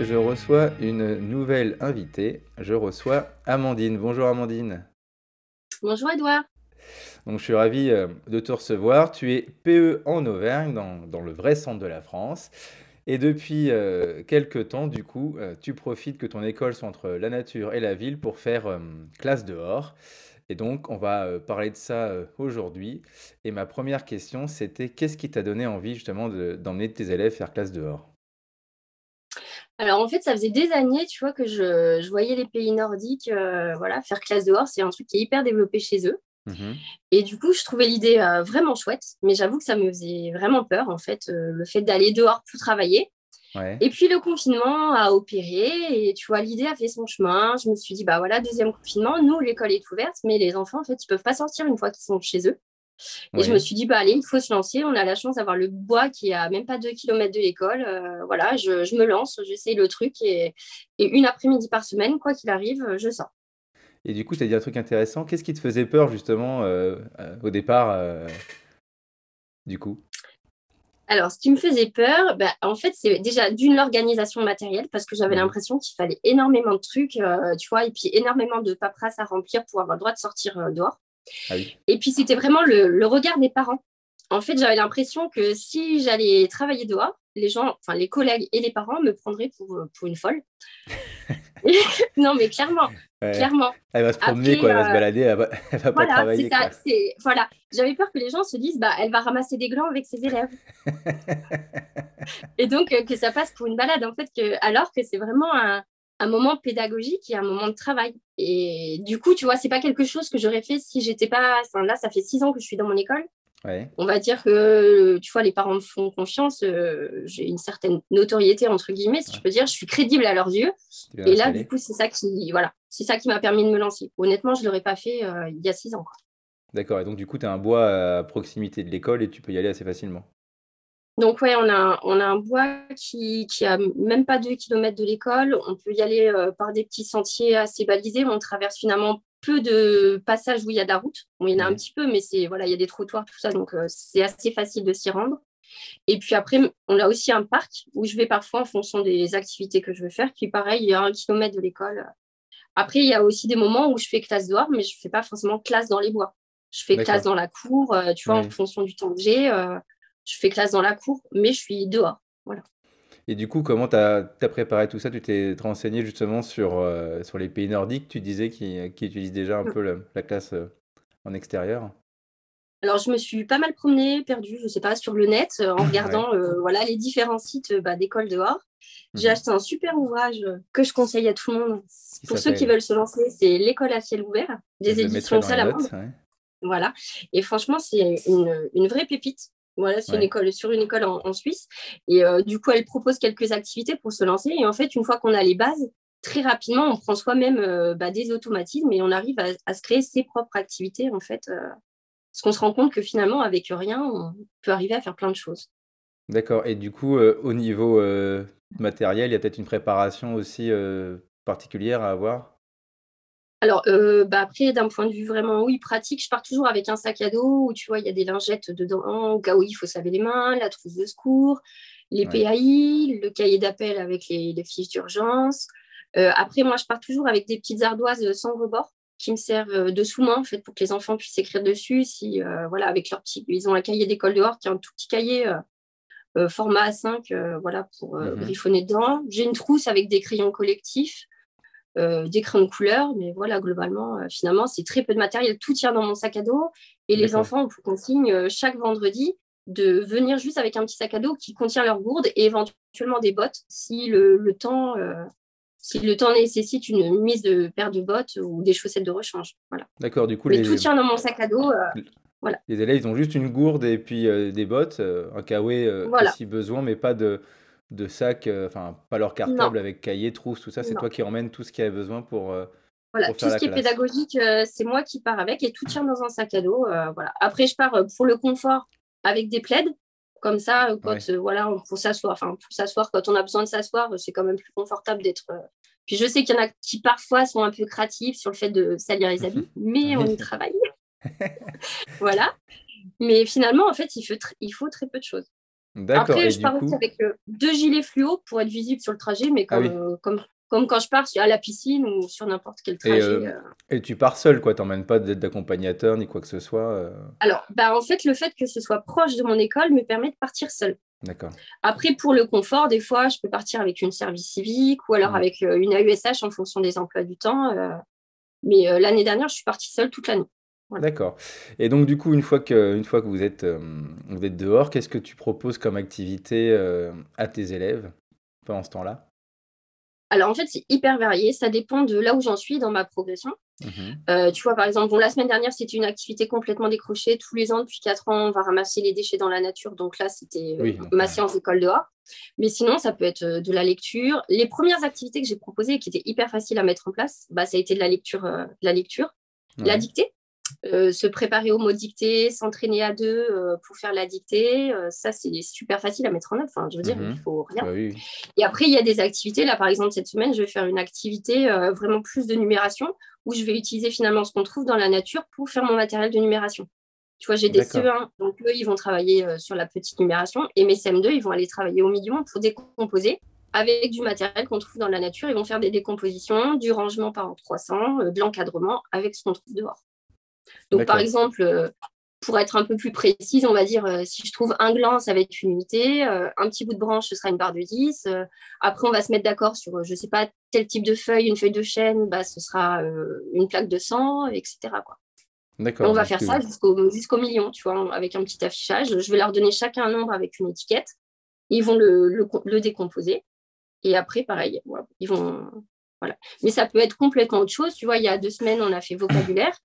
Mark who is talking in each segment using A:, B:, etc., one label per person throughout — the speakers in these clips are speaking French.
A: Je reçois une nouvelle invitée. Je reçois Amandine. Bonjour Amandine.
B: Bonjour Edouard.
A: Donc je suis ravi euh, de te recevoir. Tu es PE en Auvergne, dans, dans le vrai centre de la France. Et depuis euh, quelques temps, du coup, euh, tu profites que ton école soit entre la nature et la ville pour faire euh, classe dehors. Et donc, on va parler de ça aujourd'hui. Et ma première question, c'était qu'est-ce qui t'a donné envie justement de- d'emmener tes élèves faire classe dehors?
B: Alors en fait, ça faisait des années, tu vois, que je, je voyais les pays nordiques, euh, voilà, faire classe dehors, c'est un truc qui est hyper développé chez eux.
A: Mhm.
B: Et du coup, je trouvais l'idée euh, vraiment chouette, mais j'avoue que ça me faisait vraiment peur, en fait, euh, le fait d'aller dehors pour travailler.
A: Ouais,
B: Et puis le confinement a opéré, et tu vois, l'idée a fait son chemin. Je me suis dit, bah voilà, deuxième confinement, nous, l'école est ouverte, mais les enfants, en fait, ils peuvent pas sortir une fois qu'ils sont chez eux. Et je me suis dit, bah allez, il faut se lancer. On a la chance d'avoir le bois qui est à même pas deux kilomètres de l'école. Euh, voilà, je, je me lance, j'essaye le truc et, et une après-midi par semaine, quoi qu'il arrive, je sors.
A: Et du coup, tu as dit un truc intéressant. Qu'est-ce qui te faisait peur justement euh, euh, au départ, euh, du coup?
B: Alors, ce qui me faisait peur, bah, en fait, c'est déjà d'une l'organisation matérielle parce que j'avais l'impression qu'il fallait énormément de trucs, euh, tu vois, et puis énormément de paperasse à remplir pour avoir le droit de sortir euh, dehors.
A: Ah oui,
B: Et puis, c'était vraiment le, le regard des parents. En fait, j'avais l'impression que si j'allais travailler dehors, les gens, enfin les collègues et les parents me prendraient pour, euh, pour une folle. non, mais clairement,
A: ouais.
B: clairement.
A: Elle va se promener,
B: Après,
A: quoi, elle va se
B: euh,
A: balader, elle va, elle va pas
B: voilà, c'est
A: travailler,
B: ça. voilà. J'avais peur que les gens se disent, bah, elle va ramasser des glands avec ses élèves, et donc euh, que ça passe pour une balade. En fait, que alors que c'est vraiment un, un moment pédagogique et un moment de travail. Et du coup, tu vois, c'est pas quelque chose que j'aurais fait si j'étais pas. Enfin, là, ça fait six ans que je suis dans mon école.
A: Ouais,
B: on va dire que, tu vois, les parents me font confiance, euh, j'ai une certaine notoriété, entre guillemets, si je peux dire, je suis crédible à leurs yeux. Et là, du coup, c'est ça qui, voilà, c'est ça qui m'a permis de me lancer. Honnêtement, je ne l'aurais pas fait euh, il y a six ans.
A: D'accord. Et donc, du coup, tu as un bois à proximité de l'école et tu peux y aller assez facilement.
B: Donc, ouais, on a, un- on a un bois qui, qui a même pas deux kilomètres de l'école. On peut y aller euh, par des petits sentiers assez balisés. On traverse finalement peu de passages où il y a de la route. Bon, il y en a un petit peu, mais c'est, voilà, il y a des trottoirs, tout ça. Donc, euh, c'est assez facile de s'y rendre. Et puis après, on a aussi un parc où je vais parfois en fonction des activités que je veux faire, qui pareil, il y a un kilomètre de l'école. Après, il y a aussi des moments où je fais classe dehors, mais je ne fais pas forcément classe dans les bois. Je fais classe dans la cour, euh, tu vois, en fonction du temps que j'ai, euh, je fais classe dans la cour, mais je suis dehors. Voilà.
A: Et du coup, comment tu as, préparé tout ça? Tu t'es renseigné justement sur, euh, sur les pays nordiques, tu disais, qui, qui utilisent déjà un peu la, la classe euh, en extérieur?
B: Alors, je me suis pas mal promenée, perdue, je sais pas, sur le net, euh, en regardant voilà, les différents sites bah, d'école dehors. J'ai
A: Mhm.
B: acheté un super ouvrage que je conseille à tout le monde.
A: Qui
B: Pour ceux qui veulent se lancer, c'est L'école à ciel ouvert, des éditions Salamandre.
A: Ouais.
B: Voilà. Et franchement, c'est une, une vraie pépite. Voilà, c'est une école sur une école en, en Suisse. Et euh, du coup, elle propose quelques activités pour se lancer. Et en fait, une fois qu'on a les bases, très rapidement, on prend soi-même euh, bah, des automatismes et on arrive à, à se créer ses propres activités, en fait. euh, parce qu'on se rend compte que finalement, avec rien, on peut arriver à faire plein de choses.
A: D'accord. Et du coup, au niveau matériel, il y a peut-être une préparation aussi particulière à avoir?
B: Alors, euh, bah, après, d'un point de vue vraiment, oui, pratique, je pars toujours avec un sac à dos où, tu vois, il y a des lingettes dedans, au cas où il faut se laver les mains, la trousse de secours, les
A: Ouais.
B: PAI, le cahier d'appel avec les, les fiches d'urgence. Euh, après, moi, je pars toujours avec des petites ardoises sans rebord qui me servent euh, de sous-main, en fait, pour que les enfants puissent écrire dessus. Si, euh, voilà, avec leur petit, ils ont un cahier d'école dehors qui est un tout petit cahier format A5, euh, voilà, pour
A: Mhm.
B: griffonner dedans. J'ai une trousse avec des crayons collectifs euh, des crayons de couleur, mais voilà, globalement, euh, finalement, c'est très peu de matériel. Tout tient dans mon sac à dos. Et les enfants ont pour consigne euh, chaque vendredi de venir juste avec un petit sac à dos qui contient leur gourde et éventuellement des bottes si le, le temps, euh, si le temps nécessite une mise de paire de bottes ou des chaussettes de rechange. Voilà.
A: D'accord. Du coup,
B: Mais tout
A: les,
B: tient dans mon sac à dos. euh, voilà.
A: les élèves, ils ont juste une gourde et puis euh, des bottes, un euh,
B: Voilà.
A: si besoin, mais pas de, de sac, euh, enfin, pas leur
B: Non,
A: cartable avec cahier, trousse, tout ça. C'est toi qui emmènes tout ce qu'il y a besoin pour, euh,
B: Voilà, tout ce qui est pédagogique, euh, c'est moi qui pars avec et tout tient dans un sac à dos. euh, voilà. Après, je pars pour le confort avec des plaids. Comme ça, quand
A: Ouais.
B: euh, voilà, on- pour s'asseoir, enfin pour s'asseoir, quand on a besoin de s'asseoir, c'est quand même plus confortable d'être. Puis je sais qu'il y en a qui parfois sont un peu créatifs sur le fait de salir les habits, mais on y travaille. Voilà. Mais finalement, en fait, il faut, tr- il faut très peu de choses.
A: D'accord
B: Après,
A: et
B: je pars aussi
A: coup
B: avec, heu, 2 gilets fluo pour être visible sur le trajet, mais
A: ah oui
B: heu, comme comme quand je pars à la piscine ou sur n'importe quel
A: et
B: trajet, heu
A: et tu pars seul quoi, tu emmènes pas d'aide d'accompagnateur ni quoi que ce soit,
B: alors, bah, en fait, le fait que ce soit proche de mon école me permet de partir seule.
A: D'accord.
B: Après, pour le confort, des fois, je peux partir avec une service civique ou alors
A: Mmh.
B: avec, une AESH en fonction des emplois du temps, mais l'année dernière, je suis partie seule toute l'année. Voilà.
A: D'accord et donc du coup, une fois que une fois que vous êtes, hem, vous êtes dehors, qu'est-ce que tu proposes comme activité, heu, à tes élèves pendant ce temps-là?
B: Alors en fait, c'est hyper varié, ça dépend de là où j'en suis dans ma progression.
A: Mmh mh.
B: Heu, tu vois, par exemple, bon, la semaine dernière, c'était une activité complètement décrochée. Tous les ans, depuis 4 ans, on va ramasser les déchets dans la nature. Donc là, c'était, heu,
A: Oui, donc
B: ma séance d'école dehors. Mais sinon, ça peut être, de la lecture. Les premières activités que j'ai proposées et qui étaient hyper faciles à mettre en place, bah, ça a été de la lecture, de la lecture, la dictée, heu, se préparer aux mots dictés, s'entraîner à 2, heu, pour faire la dictée, heu, ça, c'est super facile à mettre en œuvre. Enfin, je veux dire, il
A: mmh
B: faut rien.
A: Bah, oui.
B: Et après, il y a des activités. Là, par exemple, cette semaine, je vais faire une activité euh, vraiment plus de numération où je vais utiliser finalement ce qu'on trouve dans la nature pour faire mon matériel de numération. Tu vois, j'ai des
A: D'accord,
B: CE1, donc eux, ils vont travailler euh, sur la petite numération et mes CM2, ils vont aller travailler au million pour décomposer avec du matériel qu'on trouve dans la nature. Ils vont faire des décompositions, du rangement par 300, euh, de l'encadrement avec ce qu'on trouve dehors. Donc, par exemple, euh, pour être un peu plus précise, on va dire, euh, si je trouve un gland, ça va être une unité, euh, un petit bout de branche, ce sera une barre de 10. euh, après, on va se mettre d'accord sur, je ne sais pas, tel type de feuille, une feuille de chêne, bah, ce sera une plaque de 100, etc. Quoi. On va faire ça jusqu'au jusqu'au million, tu vois, avec un petit affichage. Je vais leur donner chacun un nombre avec une étiquette. Ils vont le, le, le décomposer. Et après, pareil, voilà, ils vont... Voilà. Mais ça peut être complètement autre chose. Tu vois, il y a deux semaines, on a fait vocabulaire.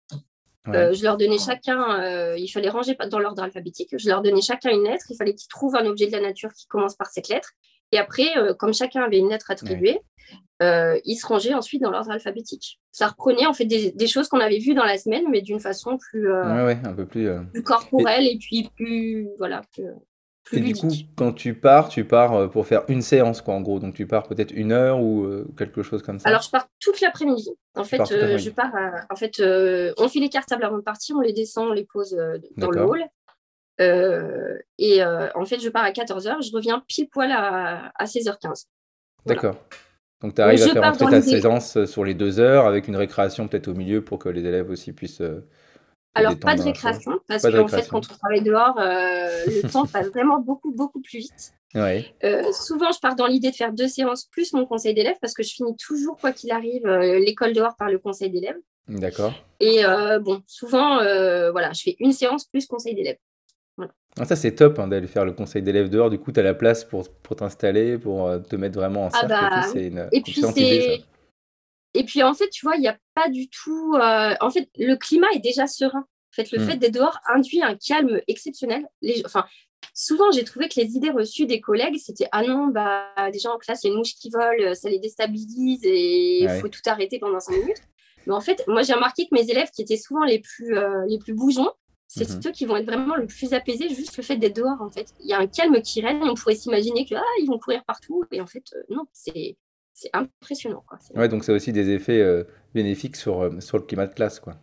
A: Ouais,
B: Euh, je leur donnais chacun, euh, il fallait ranger dans l'ordre alphabétique, je leur donnais chacun une lettre, il fallait qu'ils trouvent un objet de la nature qui commence par cette lettre. Et après, euh, comme chacun avait une lettre
A: ouais.
B: attribuée, euh, ils se rangeaient ensuite dans l'ordre alphabétique. Ça reprenait en fait des, des choses qu'on avait vues dans la semaine, mais d'une façon plus, euh,
A: Ouais, ouais, un peu plus, heu
B: plus
A: et
B: corporelle et puis plus, voilà, plus, plus
A: et du coup,
B: ludique.
A: quand tu pars, tu pars, heu, pour faire une séance quoi, en gros? Donc tu pars peut-être une heure ou heu, quelque chose comme
B: Alors,
A: ça?
B: je pars toute l'après-midi. En fait, euh, je pars, à- en fait, euh, on fait les cartables avant de partir, on les descend, on les pose euh, dans le hall. Euh, et euh, en fait, je pars à 14h, je reviens pile poil à, à 16h15. Voilà.
A: d'accord. Donc tu arrives à faire rentrer ta séance, sur les 2 heures avec une récréation peut-être au milieu pour que les élèves aussi puissent,
B: Alors, pas de récréation, parce qu'en fait, quand on travaille dehors, euh, le temps passe vraiment beaucoup, beaucoup plus vite.
A: Ouais,
B: Euh, souvent, je pars dans l'idée de faire deux séances plus mon conseil d'élève, parce que je finis toujours, quoi qu'il arrive, euh, l'école dehors par le conseil d'élève.
A: d'accord.
B: Et bon, souvent, voilà, je fais une séance plus conseil d'élève. Voilà.
A: Ah ça c'est top, hein, d'aller faire le conseil d'élèves dehors, du coup tu as la place pour pour t'installer, pour, te mettre vraiment en
B: Ah
A: cercle et tout,
B: bah
A: une,
B: Et puis c'est et puis en fait, tu vois, il y a pas du tout, heu, en fait, le climat est déjà serein. En fait, le fait
A: Mmh.
B: d'être dehors induit un calme exceptionnel. Les enfin, souvent, j'ai trouvé que les idées reçues des collègues, c'était: «Ah non, bah, déjà en classe, il y a une mouche qui vole, ça les déstabilise et il faut tout arrêter pendant 5 minutes». Mais en fait, moi, j'ai remarqué que mes élèves qui étaient souvent les plus, heu, les plus bougeons, c'est
A: Mmh
B: ceux qui vont être vraiment le plus apaisés, juste le fait d'être dehors, en fait. Il y a un calme qui règne, on pourrait s'imaginer que, ah, ils vont courir partout et en fait, heu, non, c'est c'est impressionnant, quoi. C'est
A: Ouais, donc ça a aussi des effets, heu, bénéfiques sur, hem, sur le climat de classe, quoi.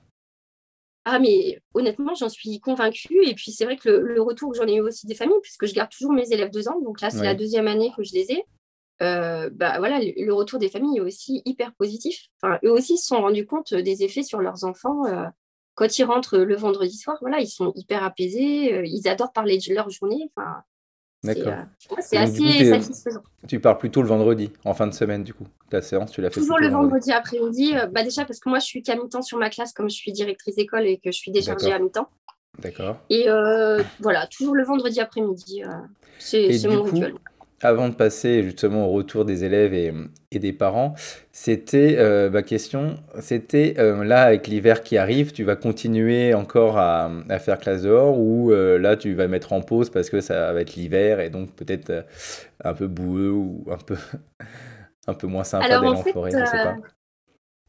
B: ah mais honnêtement, j'en suis convaincue et puis c'est vrai que le le retour que j'en ai eu aussi des familles, puisque je garde toujours mes élèves 2 ans, donc là, c'est la deuxième année que je les ai. Heu, bah, voilà, le le retour des familles est aussi hyper positif. Enfin, eux aussi se sont rendus compte, des effets sur leurs enfants, quand ils rentrent, le vendredi soir, voilà, ils sont hyper apaisés, ils adorent parler de leur journée, enfin, c'est,
A: d'accord
B: c'est
A: du coup
B: assez
A: tu
B: satisfaisant.
A: tu pars plutôt le vendredi, en fin de semaine, du coup? Ta séance, tu la fais
B: Toujours le
A: vendredi?
B: vendredi après-midi, heu, bah, déjà parce que moi je suis qu'à mi-temps sur ma classe comme je suis directrice d'école et que je suis déchargée à mi-temps
A: d'accord
B: et voilà, toujours le vendredi après-midi, c'est mon
A: coup,
B: rituel.
A: Avant de passer justement au retour des élèves et et des parents, c'était, heu, ma question, c'était, heu, là, avec l'hiver qui arrive, tu vas continuer encore à, à faire classe dehors ou, heu, là, tu vas mettre en pause parce que ça va être l'hiver et donc peut-être, un peu boueux ou un peu un peu moins sympa
B: Alors en
A: forêt, je sais pas?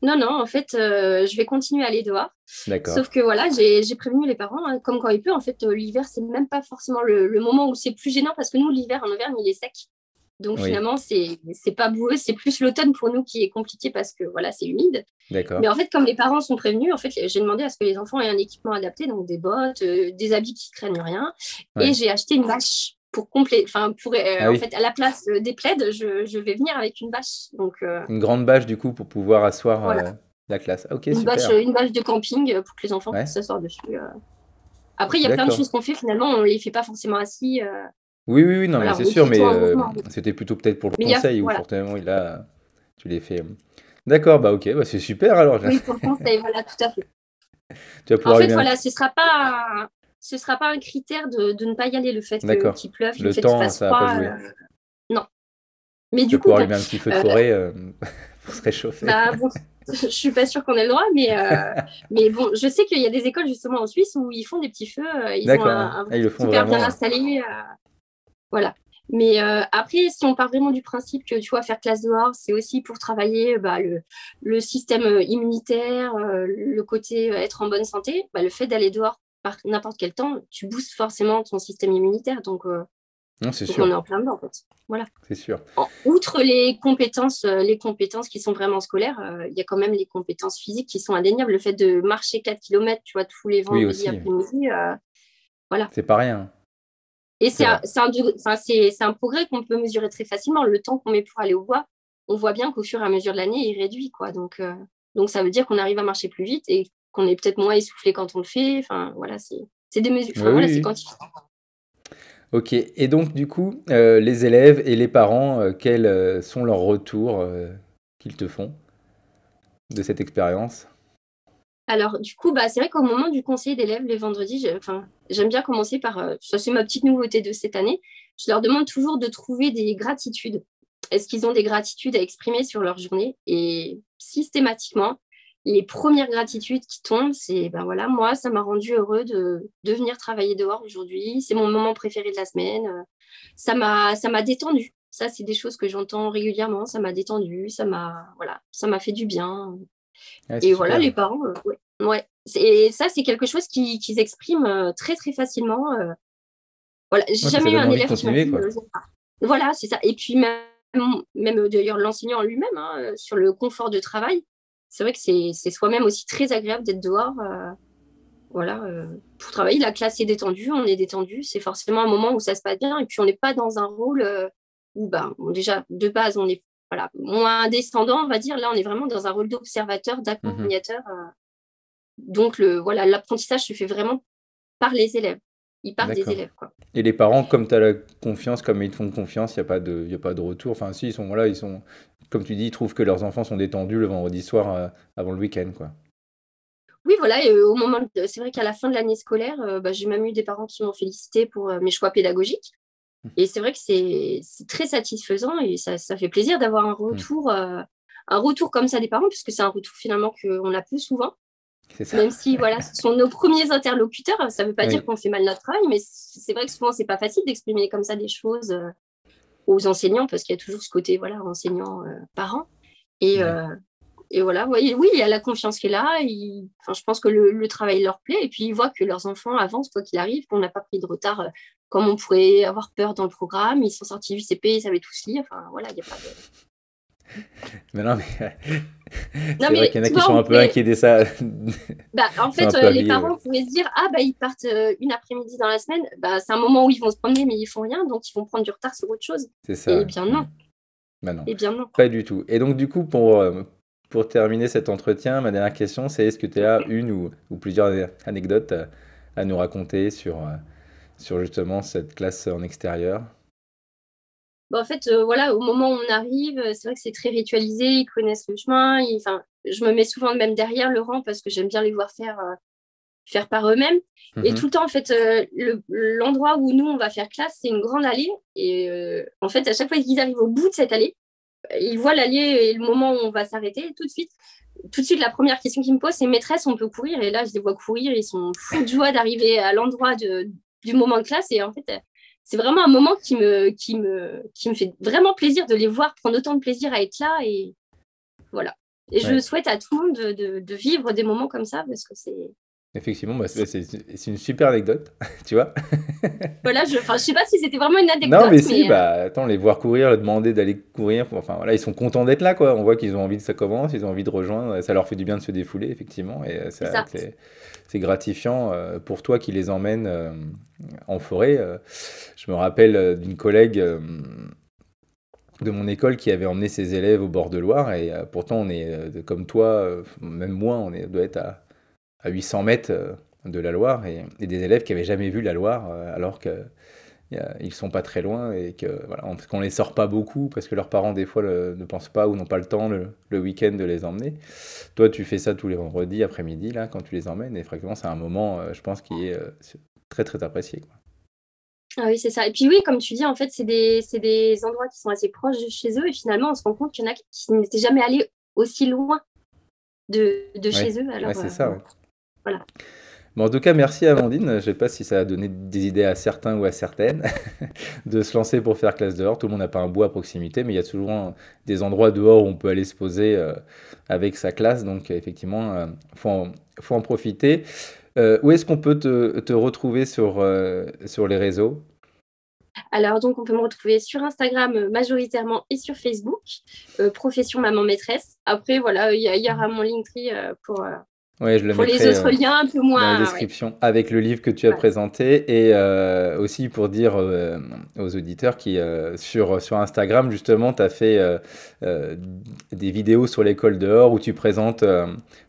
B: Non, non, en fait, heu, je vais continuer à aller dehors.
A: D'accord,
B: Sauf que voilà, j'ai prévenu les parents, hein, comme quand il pleut, en fait, heu, l'hiver, c'est même pas forcément le le moment où c'est plus gênant parce que nous, l'hiver en Auvergne, il est sec. Donc
A: oui,
B: finalement, c'est pas boueux, c'est plus l'automne pour nous qui est compliqué parce que voilà, c'est humide.
A: d'accord,
B: Mais en fait, comme les parents sont prévenus, en fait, j'ai demandé à ce que les enfants aient un équipement adapté, donc des bottes, heu, des habits qui craignent rien et j'ai acheté une bâche. Pour compléter, enfin pour euh,
A: Ah
B: en fait à la place euh, des plaids, je, je vais venir avec une bâche. Donc euh,
A: Une grande bâche du coup pour pouvoir asseoir
B: Voilà.
A: euh, la classe. Ah, ok,
B: une bâche, une bâche de camping pour que les enfants
A: Ouais.
B: puissent s'asseoir dessus. Après, il y a plein de choses qu'on fait finalement, on les fait pas forcément assis.
A: Oui, oui, oui, non,
B: Voilà,
A: mais c'est sûr, mais
B: en
A: c'était plutôt peut-être pour le
B: Mais il y a-
A: conseil ou
B: voilà.
A: fortement, il a, tu les fais. D'accord, bah ok, bah c'est super alors.
B: Oui, pour le conseil, voilà, tout à fait.
A: Tu vas
B: En
A: pouvoir
B: fait,
A: bien-
B: voilà, ce sera pas ce sera pas un critère de, de ne pas y aller, le fait que- qu'il pleuve, le,
A: Le
B: fait qu'il fasse
A: ça pas
B: froid.
A: jouer.
B: euh, Non. Mais du coup,
A: allumer un petit feu de
B: euh,
A: forêt euh, pour se réchauffer.
B: bah, bon, je suis pas sûre qu'on ait le droit, mais, euh, mais bon, je sais qu'il y a des écoles justement en Suisse où ils font des petits feux, ils ont un, un
A: Ah, ils le font
B: super
A: vraiment.
B: bien installé. voilà. Mais euh, après, si on part vraiment du principe que tu vois, faire classe dehors, c'est aussi pour travailler bah, le, le système immunitaire, euh, le côté être en bonne santé, bah, le fait d'aller dehors par n'importe quel temps, tu boostes forcément ton système immunitaire. Donc, euh,
A: Non, c'est
B: donc
A: sûr,
B: on est en plein dedans, en fait. Voilà.
A: c'est sûr.
B: En- outre les compétences, euh, les compétences qui sont vraiment scolaires, euh, il y a quand même les compétences physiques qui sont indéniables. Le fait de marcher 4 km, tu vois, tous les vendredis après-midi, euh,
A: C'est pas rien.
B: et
A: C'est
B: c'est un, c'est un c'est- progrès qu'on peut mesurer très facilement. Le temps qu'on met pour aller au bois, on voit bien qu'au fur et à mesure de l'année, il réduit. Quoi. Donc, donc, ça veut dire qu'on arrive à marcher plus vite et qu'on est peut-être moins essoufflé quand on le fait. Enfin, voilà, c'est des mesures. Enfin,
A: Oui,
B: voilà,
A: oui,
B: c'est
A: oui.
B: quantifié.
A: Ok, et donc du coup, euh, les élèves et les parents, euh, quels euh, sont leurs retours euh, qu'ils te font de cette expérience?
B: Alors, du coup, bah, c'est vrai qu'au moment du conseil d'élèves, les vendredis, j'aime bien commencer par, ça c'est ma petite nouveauté de cette année, je leur demande toujours de trouver des gratitudes. Est-ce qu'ils ont des gratitudes à exprimer sur leur journée? Et systématiquement, les premières gratitudes qui tombent, c'est, ben voilà, moi, ça m'a rendu heureux de, de venir travailler dehors aujourd'hui, c'est mon moment préféré de la semaine, euh, ça m'a, ça m'a détendu. Ça, c'est des choses que j'entends régulièrement, ça m'a détendu, ça m'a, voilà, ça m'a fait du bien. Et voilà, les parents, euh, ouais. ouais. C'est- Et ça, c'est quelque chose qui- qu'ils expriment euh, très, très facilement. euh. Voilà, j'ai
A: Ouais,
B: jamais eu un élève qui m'a dit. Voilà, c'est ça. Et puis, même, même d'ailleurs, l'enseignant lui-même, hein, sur le confort de travail, c'est vrai que c'est c'est soi-même aussi très agréable d'être dehors. euh, voilà, euh, pour travailler, la classe est détendue, on est détendu. C'est forcément un moment où ça se passe bien. Et puis, on n'est pas dans un rôle euh, où, ben, déjà, de base, on est voilà, moins descendant, on va dire. Là, on est vraiment dans un rôle d'observateur, d'accompagnateur. euh. donc, le, voilà, l'apprentissage se fait vraiment par les élèves. Il part des élèves. Quoi.
A: Et les parents, comme tu as la confiance, comme ils te font confiance, il n'y a pas de, y a pas de retour. Enfin, si, ils sont, voilà, ils sont, comme tu dis, ils trouvent que leurs enfants sont détendus le vendredi soir euh, avant le week-end, quoi.
B: Oui, voilà, et, euh, au moment de- c'est vrai qu'à la fin de l'année scolaire, euh, bah, j'ai même eu des parents qui m'ont félicité pour euh, mes choix pédagogiques. Et c'est vrai que c'est c'est très satisfaisant et ça, ça fait plaisir d'avoir un retour, euh, un retour comme ça des parents, puisque c'est un retour finalement qu'on a peu souvent.
A: Ça.
B: Même si voilà, ce sont nos premiers interlocuteurs, ça ne veut pas
A: Oui.
B: dire qu'on fait mal notre travail, mais c'est vrai que souvent c'est pas facile d'exprimer comme ça des choses euh, aux enseignants parce qu'il y a toujours ce côté voilà enseignant euh, parent et
A: Ouais.
B: euh, et voilà oui oui il y a la confiance qui est là enfin je pense que le, le travail leur plaît et puis ils voient que leurs enfants avancent quoi qu'il arrive qu'on n'a pas pris de retard comme on pourrait avoir peur dans le programme ils sont sortis du CP ils savaient tous lire enfin voilà il y a pas de
A: Mais non, mais
B: Non,
A: c'est
B: mais
A: vrai qu'il y en a qui
B: vois,
A: sont
B: on
A: un peu
B: pourrait-
A: inquiets de ça.
B: Bah, en fait, euh, les parents
A: ouais.
B: pouvaient se dire Ah, bah, ils partent euh, une après-midi dans la semaine. Bah, c'est un moment où ils vont se promener, mais ils font rien, donc ils vont prendre du retard sur autre chose.
A: C'est ça. Ouais.
B: bien, non.
A: Bah non.
B: Eh bien, non.
A: Pas du tout. Et donc, du coup, pour, euh, pour terminer cet entretien, ma dernière question, c'est est-ce que tu as une ou, ou plusieurs anecdotes à, nous raconter sur, euh, sur justement cette classe en extérieur?
B: Bah, en fait, euh, voilà, au moment où on arrive, euh, c'est vrai que c'est très ritualisé, ils connaissent le chemin. Enfin, je me mets souvent même derrière le rang parce que j'aime bien les voir faire, euh, faire par eux-mêmes. Et
A: Mhm.
B: tout le temps, en fait, euh, le- l'endroit où nous, on va faire classe, c'est une grande allée. Et en fait, à chaque fois qu'ils arrivent au bout de cette allée, ils voient l'allée et le moment où on va s'arrêter. Tout de suite, tout de suite, la première question qu'ils me posent, c'est maîtresse, on peut courir? Et là, je les vois courir, ils sont fous de joie d'arriver à l'endroit du moment de classe. Et en fait, c'est vraiment un moment qui me, qui, me, qui me fait vraiment plaisir de les voir prendre autant de plaisir à être là. Et voilà. Et je souhaite à tout le monde de, de- de vivre des moments comme ça parce que c'est.
A: Effectivement, bah, c'est une super anecdote, tu vois.
B: Voilà, je, je sais pas si c'était vraiment une anecdote.
A: Non, mais si,
B: euh,
A: bah, attends, les voir courir, leur demander d'aller courir, enfin voilà, ils sont contents d'être là, quoi. On voit qu'ils ont envie que ça commence, ils ont envie de rejoindre, ça leur fait du bien de se défouler, effectivement, et euh, ça,
B: C'est
A: gratifiant euh, pour toi qui les emmène euh, en forêt. je me rappelle d'une collègue de mon école qui avait emmené ses élèves au bord de Loire et pourtant on est comme toi, même moi, on doit être à, à 800 mètres de la Loire et, des élèves qui n'avaient jamais vu la Loire alors que ils sont pas très loin et que voilà, on, qu'on les sort pas beaucoup parce que leurs parents des fois ne pensent pas ou n'ont pas le temps le, week-end de les emmener. Toi, tu fais ça tous les vendredis après-midi là quand tu les emmènes et fréquemment c'est un moment, euh, je pense, qui est euh, très très apprécié.
B: Ah oui, c'est ça. Et puis oui, comme tu dis, en fait, c'est des, des, endroits qui sont assez proches de chez eux et finalement, on se rend compte qu'il y en a qui n'étaient jamais allés aussi loin de, de chez eux.
A: Alors, c'est ça. Euh, voilà en tout cas, merci Amandine. Je ne sais pas si ça a donné des idées à certains ou à certaines de se lancer pour faire classe dehors. Tout le monde n'a pas un bois à proximité, mais il y a toujours des endroits dehors où on peut aller se poser euh, avec sa classe. Donc, effectivement, il euh, faut, en profiter. Euh, où est-ce qu'on peut te, retrouver sur, les réseaux?
B: Alors, donc, on peut me retrouver sur Instagram majoritairement et sur Facebook, profession maman maîtresse. Après, voilà, il y, aura mon Linktree pour,
A: Ouais, je le
B: pour les autres euh, liens un peu moins.
A: Dans la description, avec le livre que tu as présenté. Et euh, aussi pour dire euh, aux auditeurs qui, sur, sur Instagram, justement, tu as fait des vidéos sur l'école dehors où tu présentes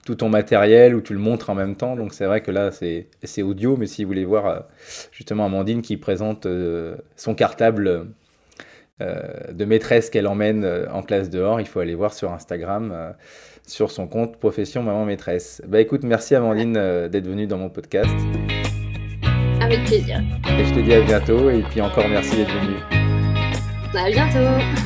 A: tout ton matériel, où tu le montres en même temps. Donc c'est vrai que là, c'est audio, mais si vous voulez voir justement Amandine qui présente son cartable. De maîtresse qu'elle emmène en classe dehors, il faut aller voir sur Instagram sur son compte Profession Maman Maîtresse. Bah écoute, merci Amandine euh, d'être venue dans mon podcast.
B: Avec plaisir.
A: Et je te dis à bientôt et puis encore merci d'être venue.
B: À bientôt.